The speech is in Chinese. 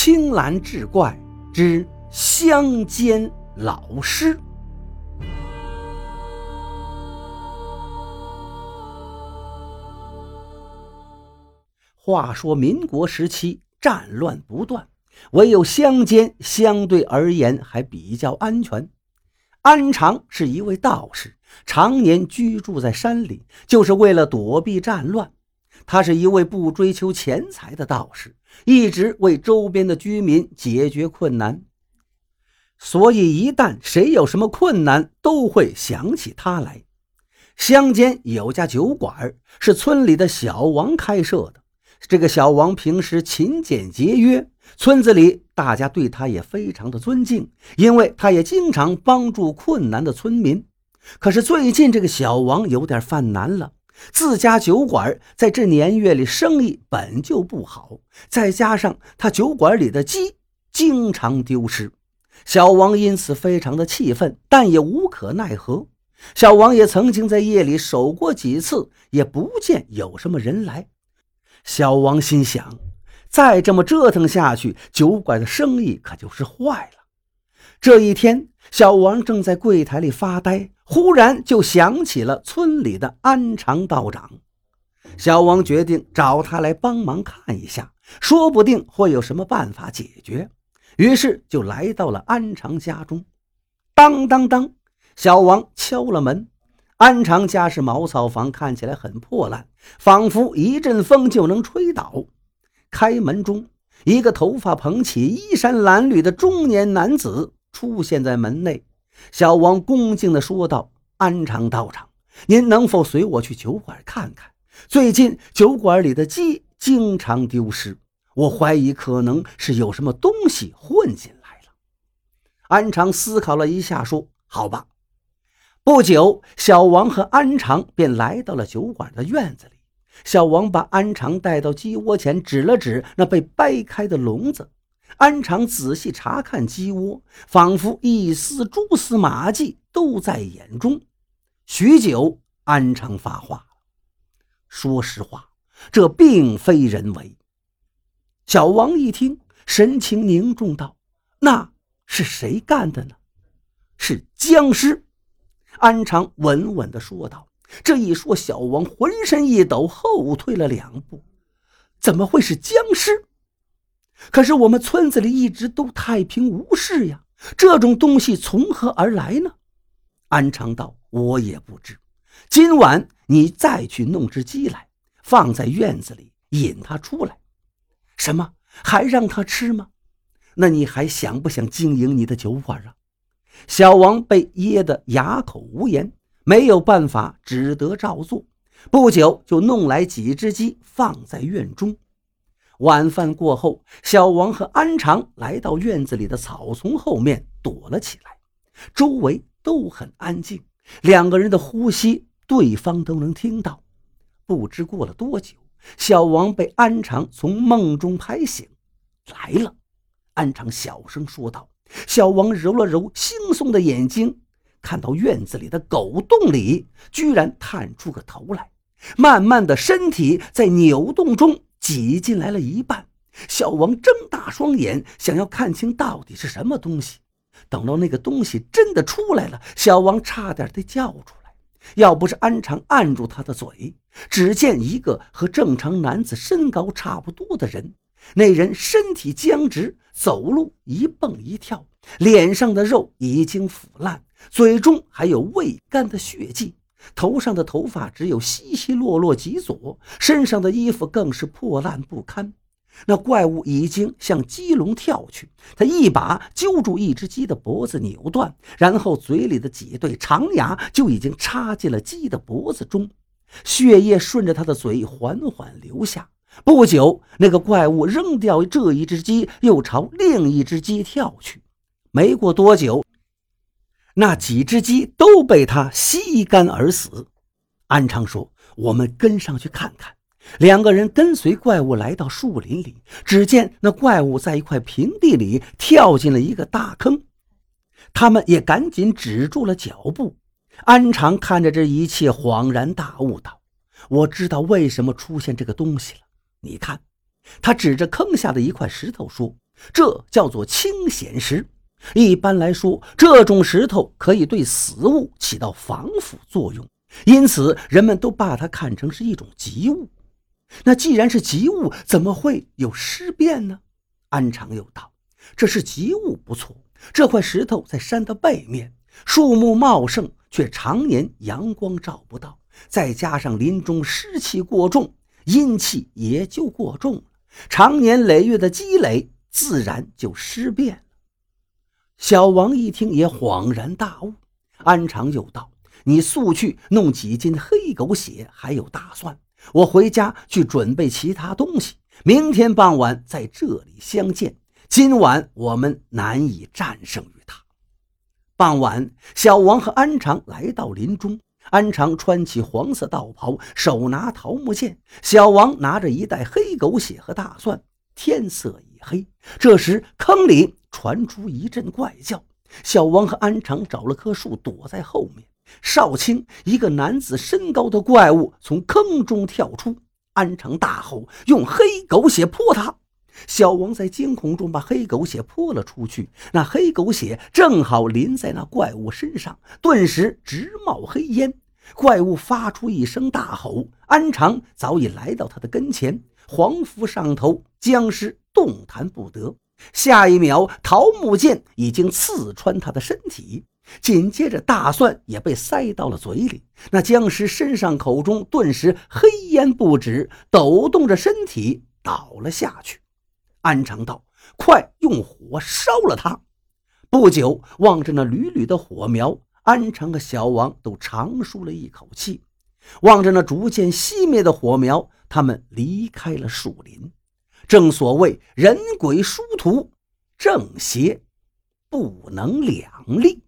青蓝志怪之乡间老尸。话说民国时期战乱不断，唯有乡间相对而言还比较安全。安常是一位道士，常年居住在山里，就是为了躲避战乱。他是一位不追求钱财的道士，一直为周边的居民解决困难，所以一旦谁有什么困难，都会想起他来。乡间有家酒馆，是村里的小王开设的。这个小王平时勤俭节约，村子里大家对他也非常的尊敬，因为他也经常帮助困难的村民。可是最近这个小王有点犯难了，自家酒馆在这年月里生意本就不好，再加上他酒馆里的鸡经常丢失，小王因此非常的气愤，但也无可奈何。小王也曾经在夜里守过几次，也不见有什么人来。小王心想，再这么折腾下去，酒馆的生意可就是坏了。这一天，小王正在柜台里发呆，忽然就想起了村里的安常道长。小王决定找他来帮忙看一下，说不定会有什么办法解决。于是就来到了安常家中。当当当，小王敲了门。安常家是茅草房，看起来很破烂，仿佛一阵风就能吹倒。开门中，一个头发蓬起、衣衫褴褛的中年男子出现在门内。小王恭敬地说道：“安常道长，您能否随我去酒馆看看？最近酒馆里的鸡经常丢失，我怀疑可能是有什么东西混进来了。”安常思考了一下，说：“好吧。”不久，小王和安常便来到了酒馆的院子里。小王把安常带到鸡窝前，指了指那被掰开的笼子。安常仔细查看鸡窝，仿佛一丝蛛丝马迹都在眼中。许久，安常发话：“说实话，这并非人为。”小王一听，神情凝重道：“那是谁干的呢？是僵尸。”安常稳稳地说道：“这一说，小王浑身一抖，后退了两步。怎么会是僵尸？可是我们村子里一直都太平无事呀，这种东西从何而来呢？”安常道：“我也不知。今晚你再去弄只鸡来，放在院子里，引它出来。什么？还让它吃吗？那你还想不想经营你的酒馆啊？”小王被噎得哑口无言，没有办法，只得照做。不久，就弄来几只鸡放在院中。晚饭过后，小王和安常来到院子里的草丛后面躲了起来，周围都很安静，两个人的呼吸对方都能听到。不知过了多久，小王被安常从梦中拍醒，来了。安常小声说道。小王揉了揉惺忪的眼睛，看到院子里的狗洞里居然探出个头来，慢慢的身体在扭动中挤进来了一半。小王睁大双眼，想要看清到底是什么东西。等到那个东西真的出来了，小王差点得叫出来。要不是安常按住他的嘴，只见一个和正常男子身高差不多的人。那人身体僵直，走路一蹦一跳，脸上的肉已经腐烂，嘴中还有未干的血迹，头上的头发只有稀稀落落几撮，身上的衣服更是破烂不堪。那怪物已经向鸡笼跳去，他一把揪住一只鸡的脖子，扭断，然后嘴里的几对长牙就已经插进了鸡的脖子中，血液顺着他的嘴缓缓流下。不久，那个怪物扔掉这一只鸡，又朝另一只鸡跳去。没过多久，那几只鸡都被他吸干而死。安昌说：“我们跟上去看看。”两个人跟随怪物来到树林里，只见那怪物在一块平地里跳进了一个大坑。他们也赶紧止住了脚步。安常看着这一切，恍然大悟道：“我知道为什么出现这个东西了。”你看，他指着坑下的一块石头说：“这叫做清显石。一般来说，这种石头可以对死物起到防腐作用，因此人们都把它看成是一种吉物。那既然是吉物，怎么会有尸变呢？安常有道：“这是吉物不错，这块石头在山的背面，树木茂盛，却常年阳光照不到，再加上林中湿气过重，阴气也就过重了，常年累月的积累，自然就尸变。”小王一听也恍然大悟，安常又道：“你速去弄几斤黑狗血，还有大蒜，我回家去准备其他东西，明天傍晚在这里相见。今晚我们难以战胜于他。”傍晚，小王和安常来到林中，安常穿起黄色道袍，手拿桃木剑，小王拿着一袋黑狗血和大蒜。天色已黑，这时坑里。传出一阵怪叫，小王和安常找了棵树躲在后面。少卿，一个男子身高的怪物从坑中跳出，安常大吼：“用黑狗血泼他！”小王在惊恐中把黑狗血泼了出去，那黑狗血正好淋在那怪物身上，顿时直冒黑烟。怪物发出一声大吼，安常早已来到他的跟前，黄符上头，僵尸动弹不得。下一秒，桃木剑已经刺穿他的身体，紧接着大蒜也被塞到了嘴里。那僵尸身上口中顿时黑烟不止，抖动着身体倒了下去。安常道：“快用火烧了他！”不久，望着那缕缕的火苗，安常和小王都长舒了一口气。望着那逐渐熄灭的火苗，他们离开了树林。正所谓人鬼殊途，正邪不能两立。